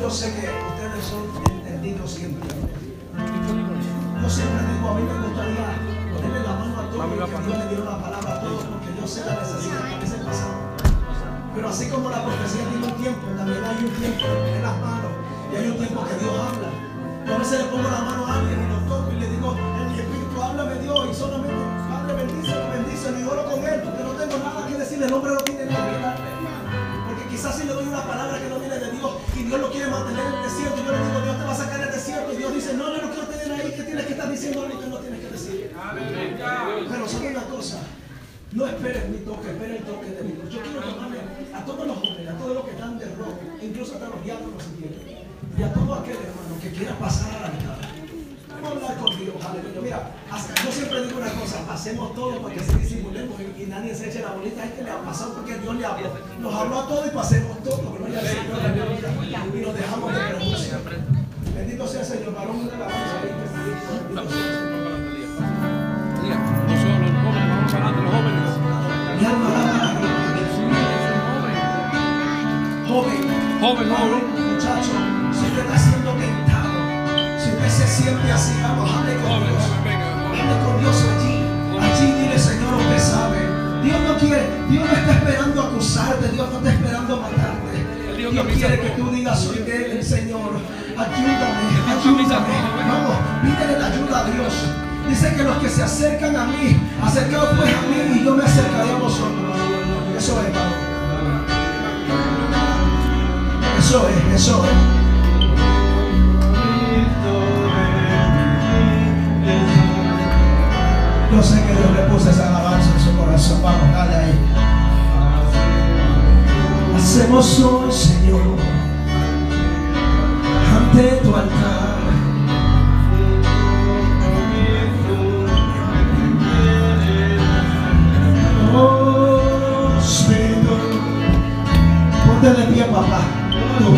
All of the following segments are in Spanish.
Yo sé que ustedes son entendidos siempre. Yo siempre digo, a mí me gustaría ponerle la mano a todos que Dios le diera una palabra a todos, porque yo sé la necesidad que a veces pasamos. Pero así como la profecía tiene un tiempo, también hay un tiempo poner las manos y hay un tiempo que Dios habla. Yo a veces le pongo la mano a alguien y lo toco y le digo, en mi espíritu, háblame Dios y solamente, Padre, bendice, bendice y oro con él, porque no tengo nada que decirle, el hombre no tiene nada que darle. Porque quizás si le doy una palabra que Dios lo quiere mantener en el desierto, yo le digo, Dios te va a sacar del desierto y Dios dice, no, yo no quiero tener ahí, que tienes que estar diciendo ahorita, no tienes que decir. Pero sabe una cosa, no esperes mi toque, espera el toque de Dios. Yo quiero llamarle a todos los jóvenes, a todos los que están de rojo, incluso hasta los diáconos si quieren, y a todo aquel hermano que quiera pasar a la mitad. Vamos a hablar con Dios, aleluya. Mira, yo siempre digo una cosa, hacemos todo para que se disimulemos y, y nadie se eche la bolita. Es que le ha pasado porque Dios le habló. Nos habló a todos y pasemos todo. Gloria Ayúdame, ayúdame. Vamos, pídele la ayuda a Dios. Dice que los que se acercan a mí, acercaos pues a mí y yo me acercaré a vosotros. Eso es, hermano. Eso es, eso es. Yo sé que Dios le puso esa alabanza en su corazón. Vamos, dale ahí. Hacemos hoy, Señor, ante tu altar. Oh, Espíritu, ponte de pie, papá. Tú.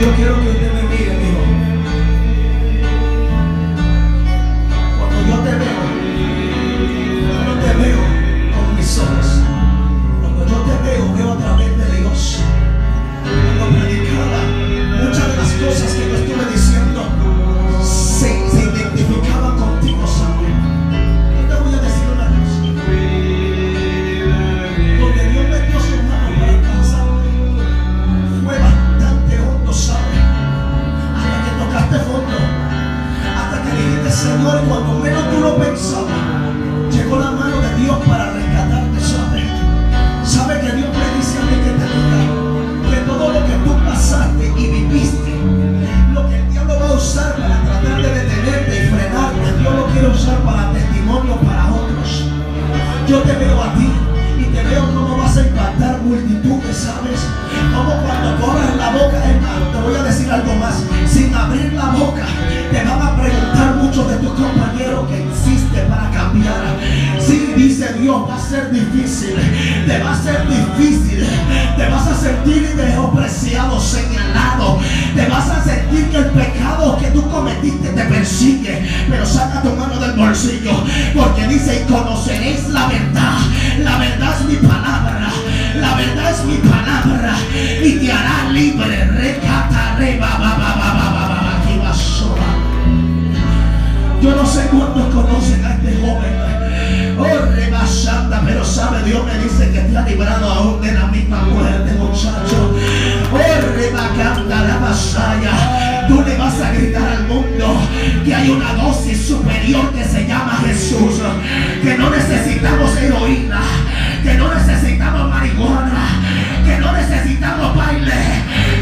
Yo quiero dijiste, Señor, cuando menos Dios me dice que ha librado aún de la misma muerte, muchacho. Tú le vas a gritar al mundo que hay una dosis superior que se llama Jesús. Que no necesitamos heroína, que no necesitamos marihuana, que no necesitamos baile,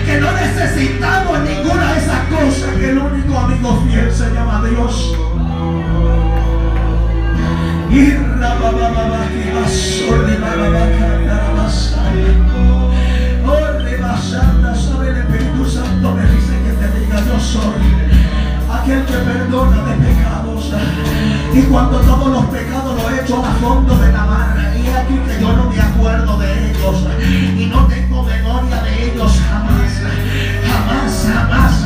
que no necesitamos ninguna de esas cosas, que el único amigo fiel se llama Dios. Y sabe el Espíritu Santo me dice que te diga yo soy aquel que perdona de pecados. Y cuando todos los pecados los he hecho a fondo de la mar, y aquí que yo no me acuerdo de ellos, y no tengo memoria de ellos jamás, jamás, jamás.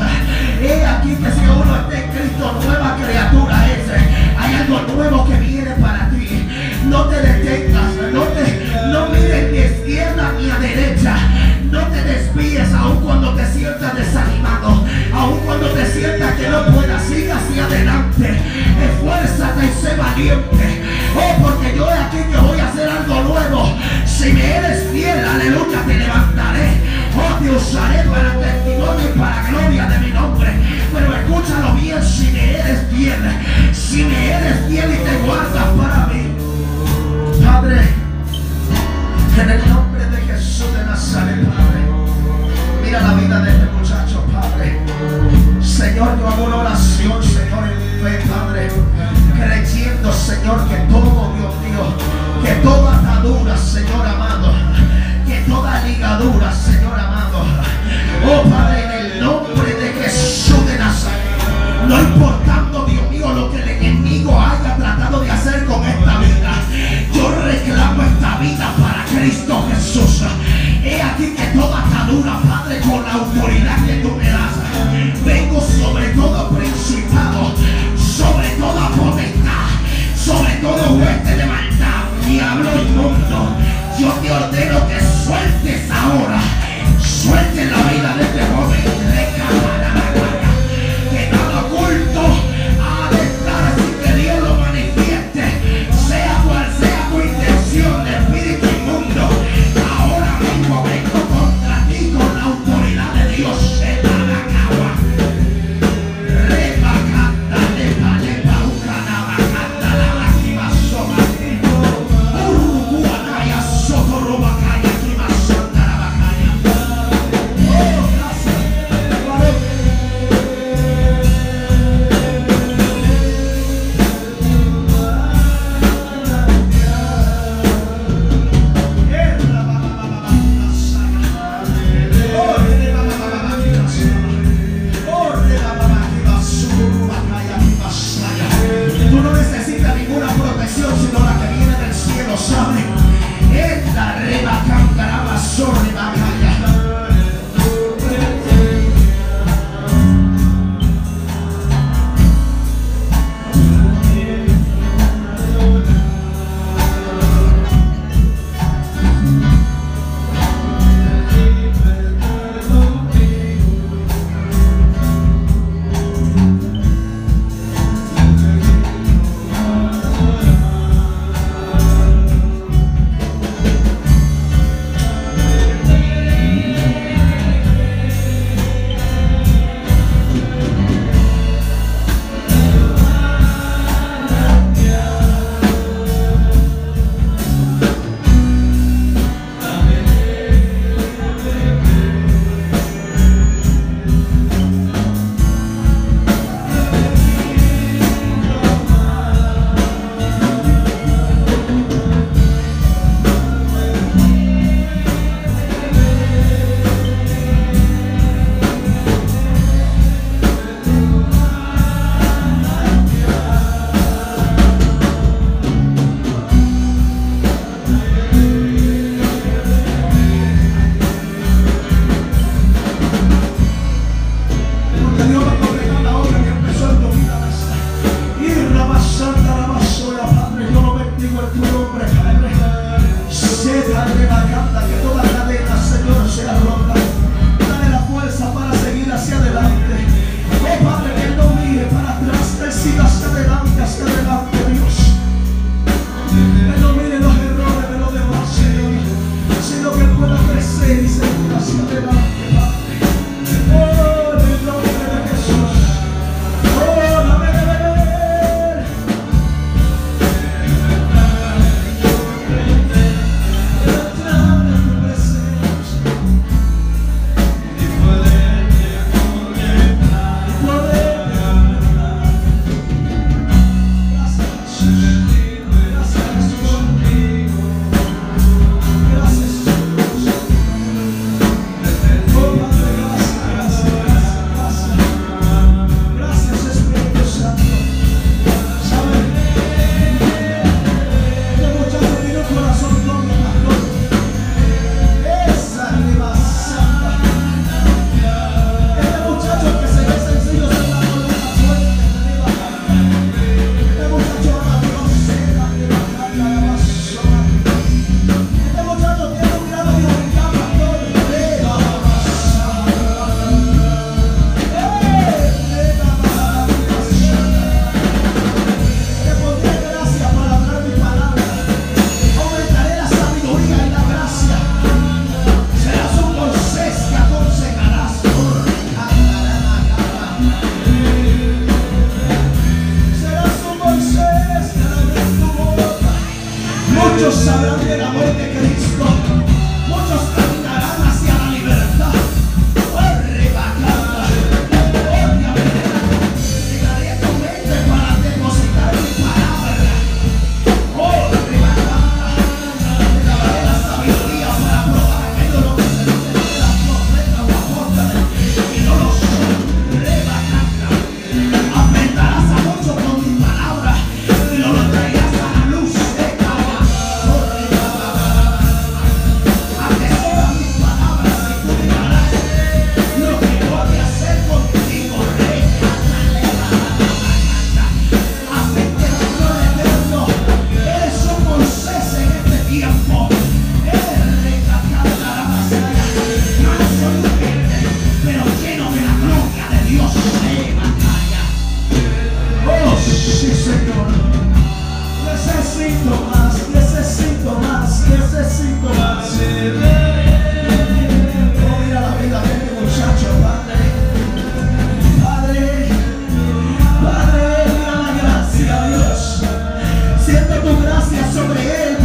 Tu gracia sobre él,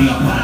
we are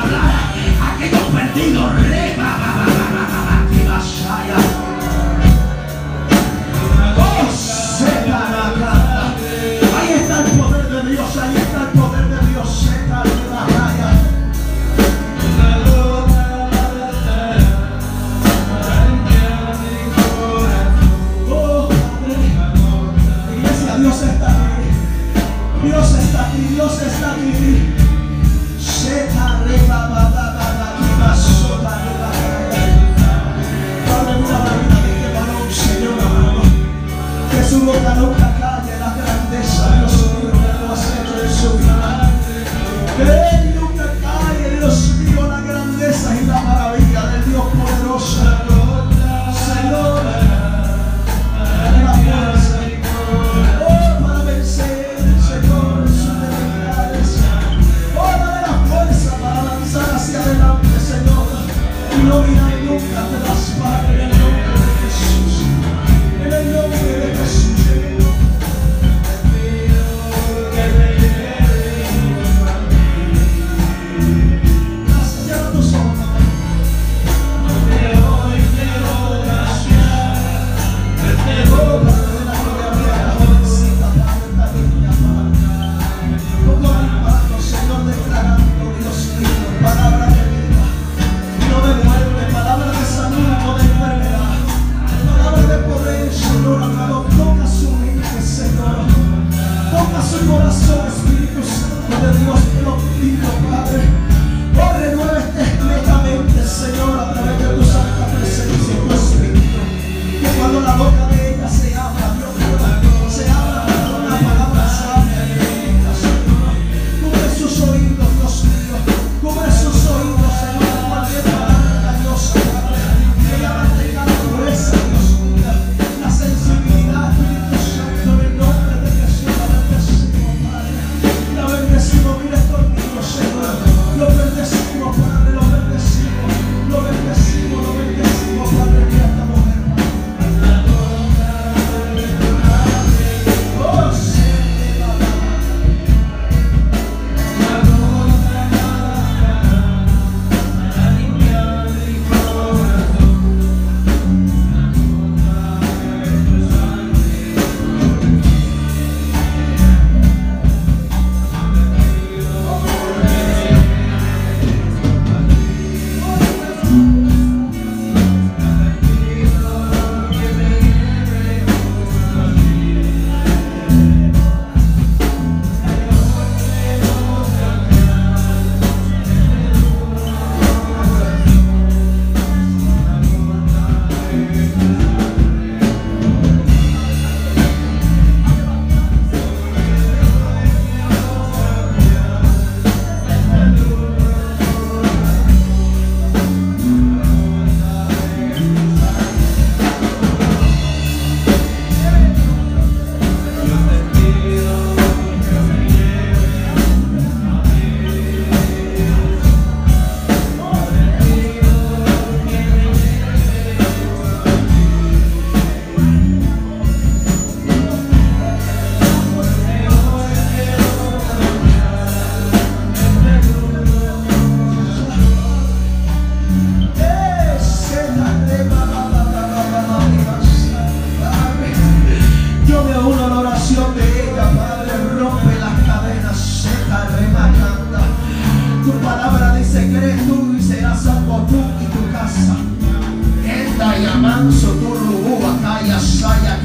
manso turrubú, batalla, saya.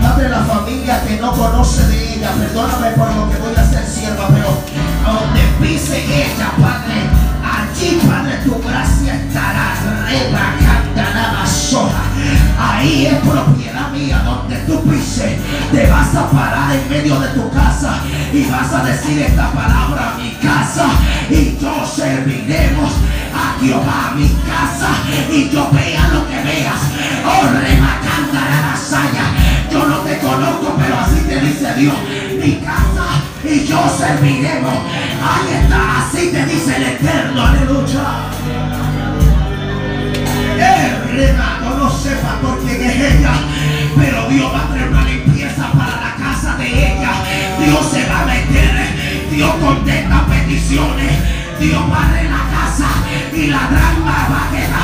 Padre, la familia que no conoce de ella, perdóname por lo que voy a hacer, sierva, pero donde pise ella, Padre, allí, Padre, tu gracia estará, la soja. Ahí es propiedad mía, donde tú pise, te vas a parar en medio de tu casa y vas a decir esta palabra, mi casa, y yo serviremos patio, para mi casa, y yo vea lo que veas. Oh, rematando la lasaña. Yo no te conozco, pero así te dice Dios. Mi casa y yo serviremos. Ahí está, así te dice el Eterno. Aleluya. Eh, el remato no sepa por quién es ella, pero Dios va a traer una limpieza para la casa de ella. Dios se va a meter, Dios contesta peticiones. Dios barre la casa y la trampa va a quedar.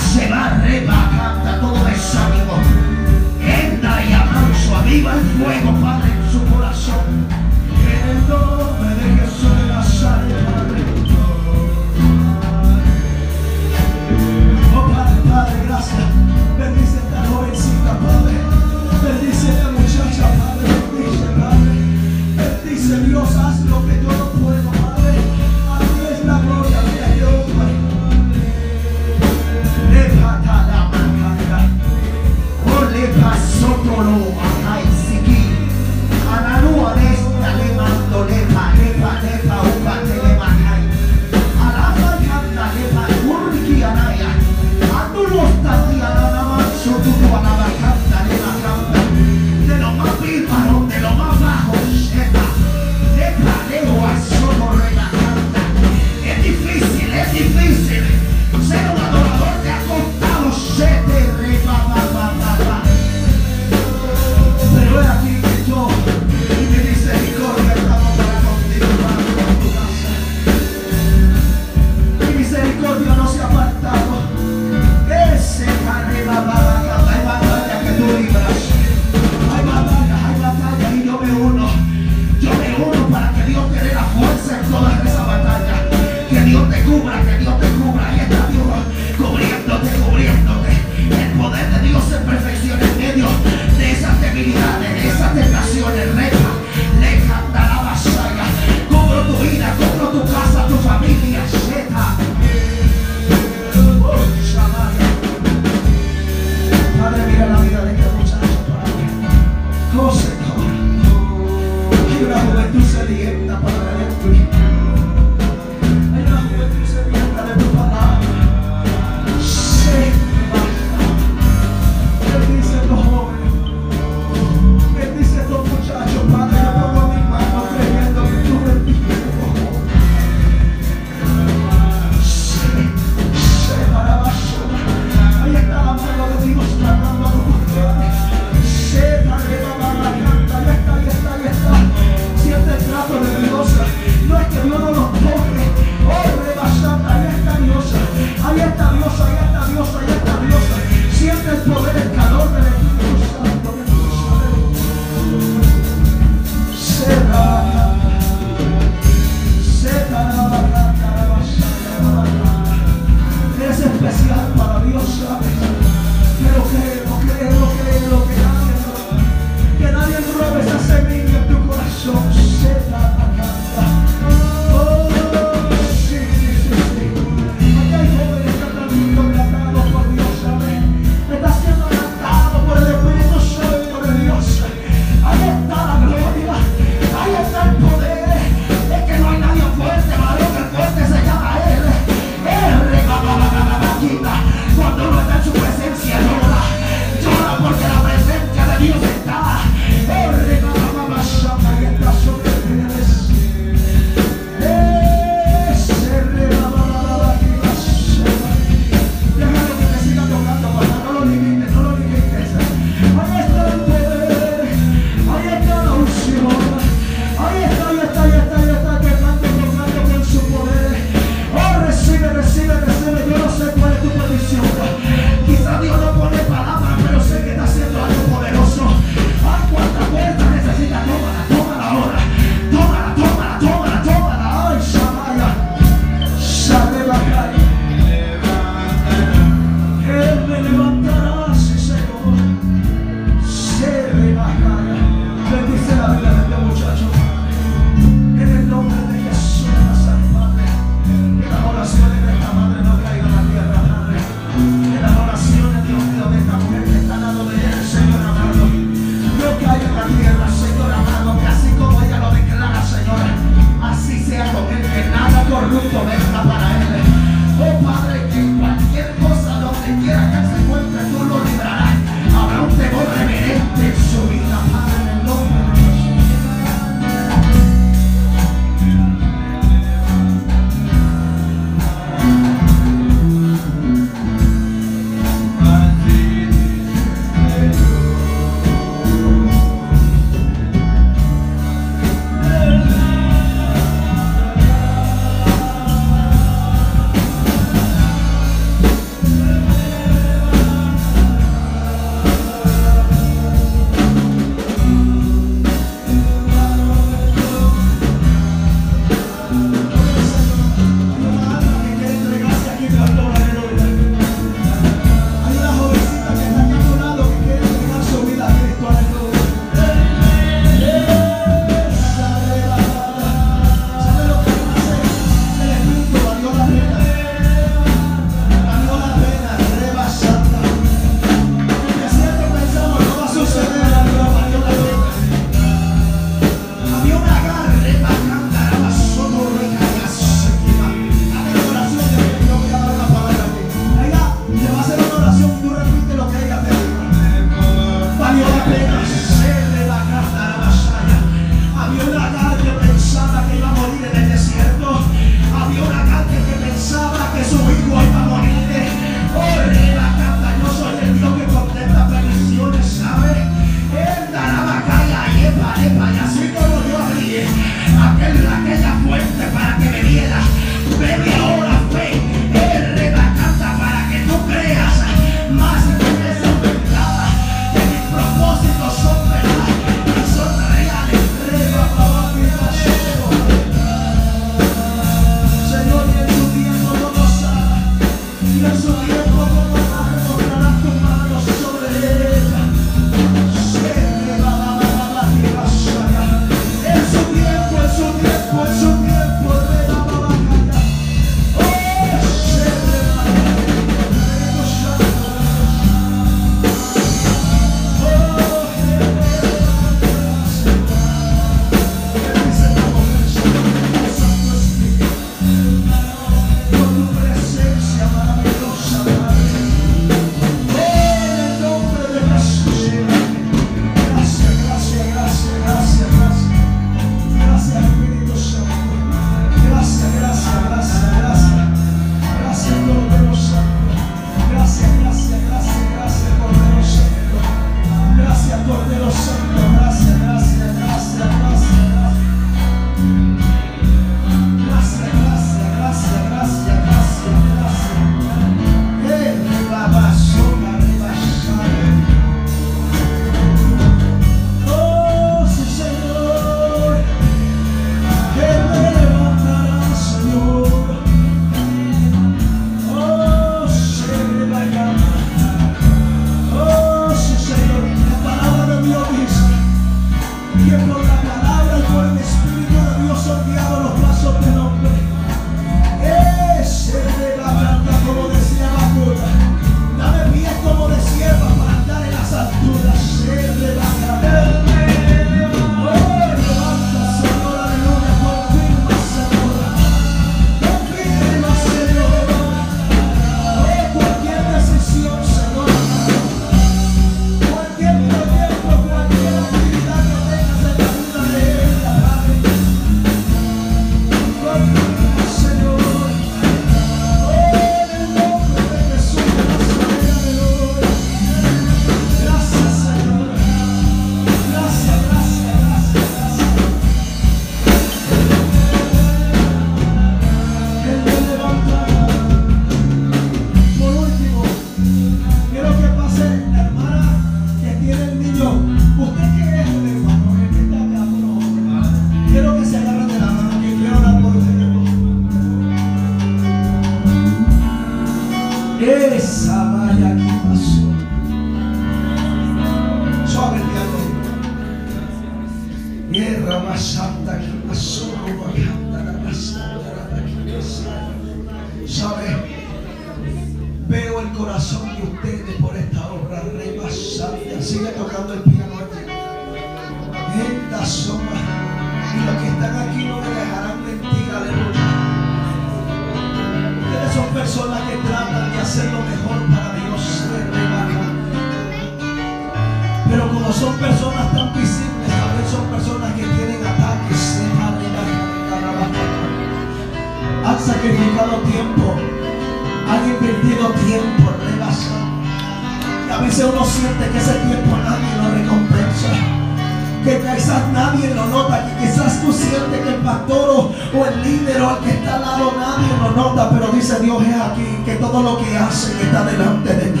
Dios es aquí, que todo lo que hacen está delante de mí.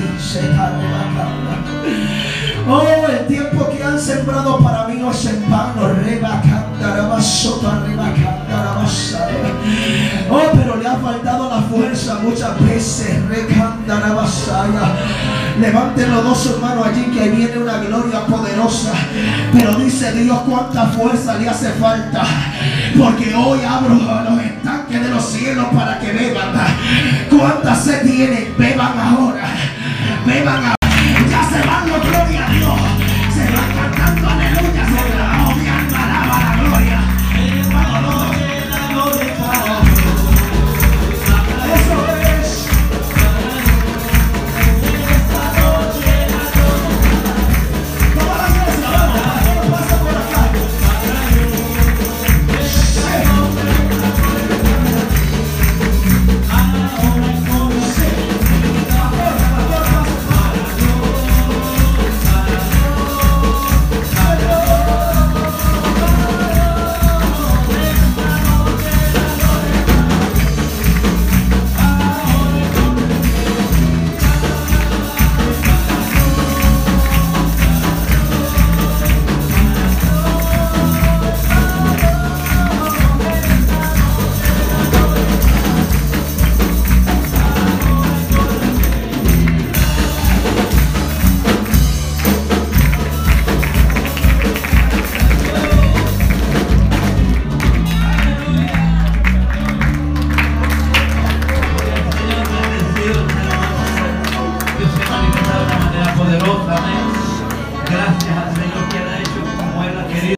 Oh, el tiempo que han sembrado para mí no es en vano. Oh, pero le ha faltado la fuerza muchas veces. Levanten los dos hermanos allí que viene una gloria poderosa. Pero dice Dios cuánta fuerza le hace falta. Porque hoy abro los estanques de los cielos para que beban. Cuánta sed tienen, beban ahora. Beban ahora.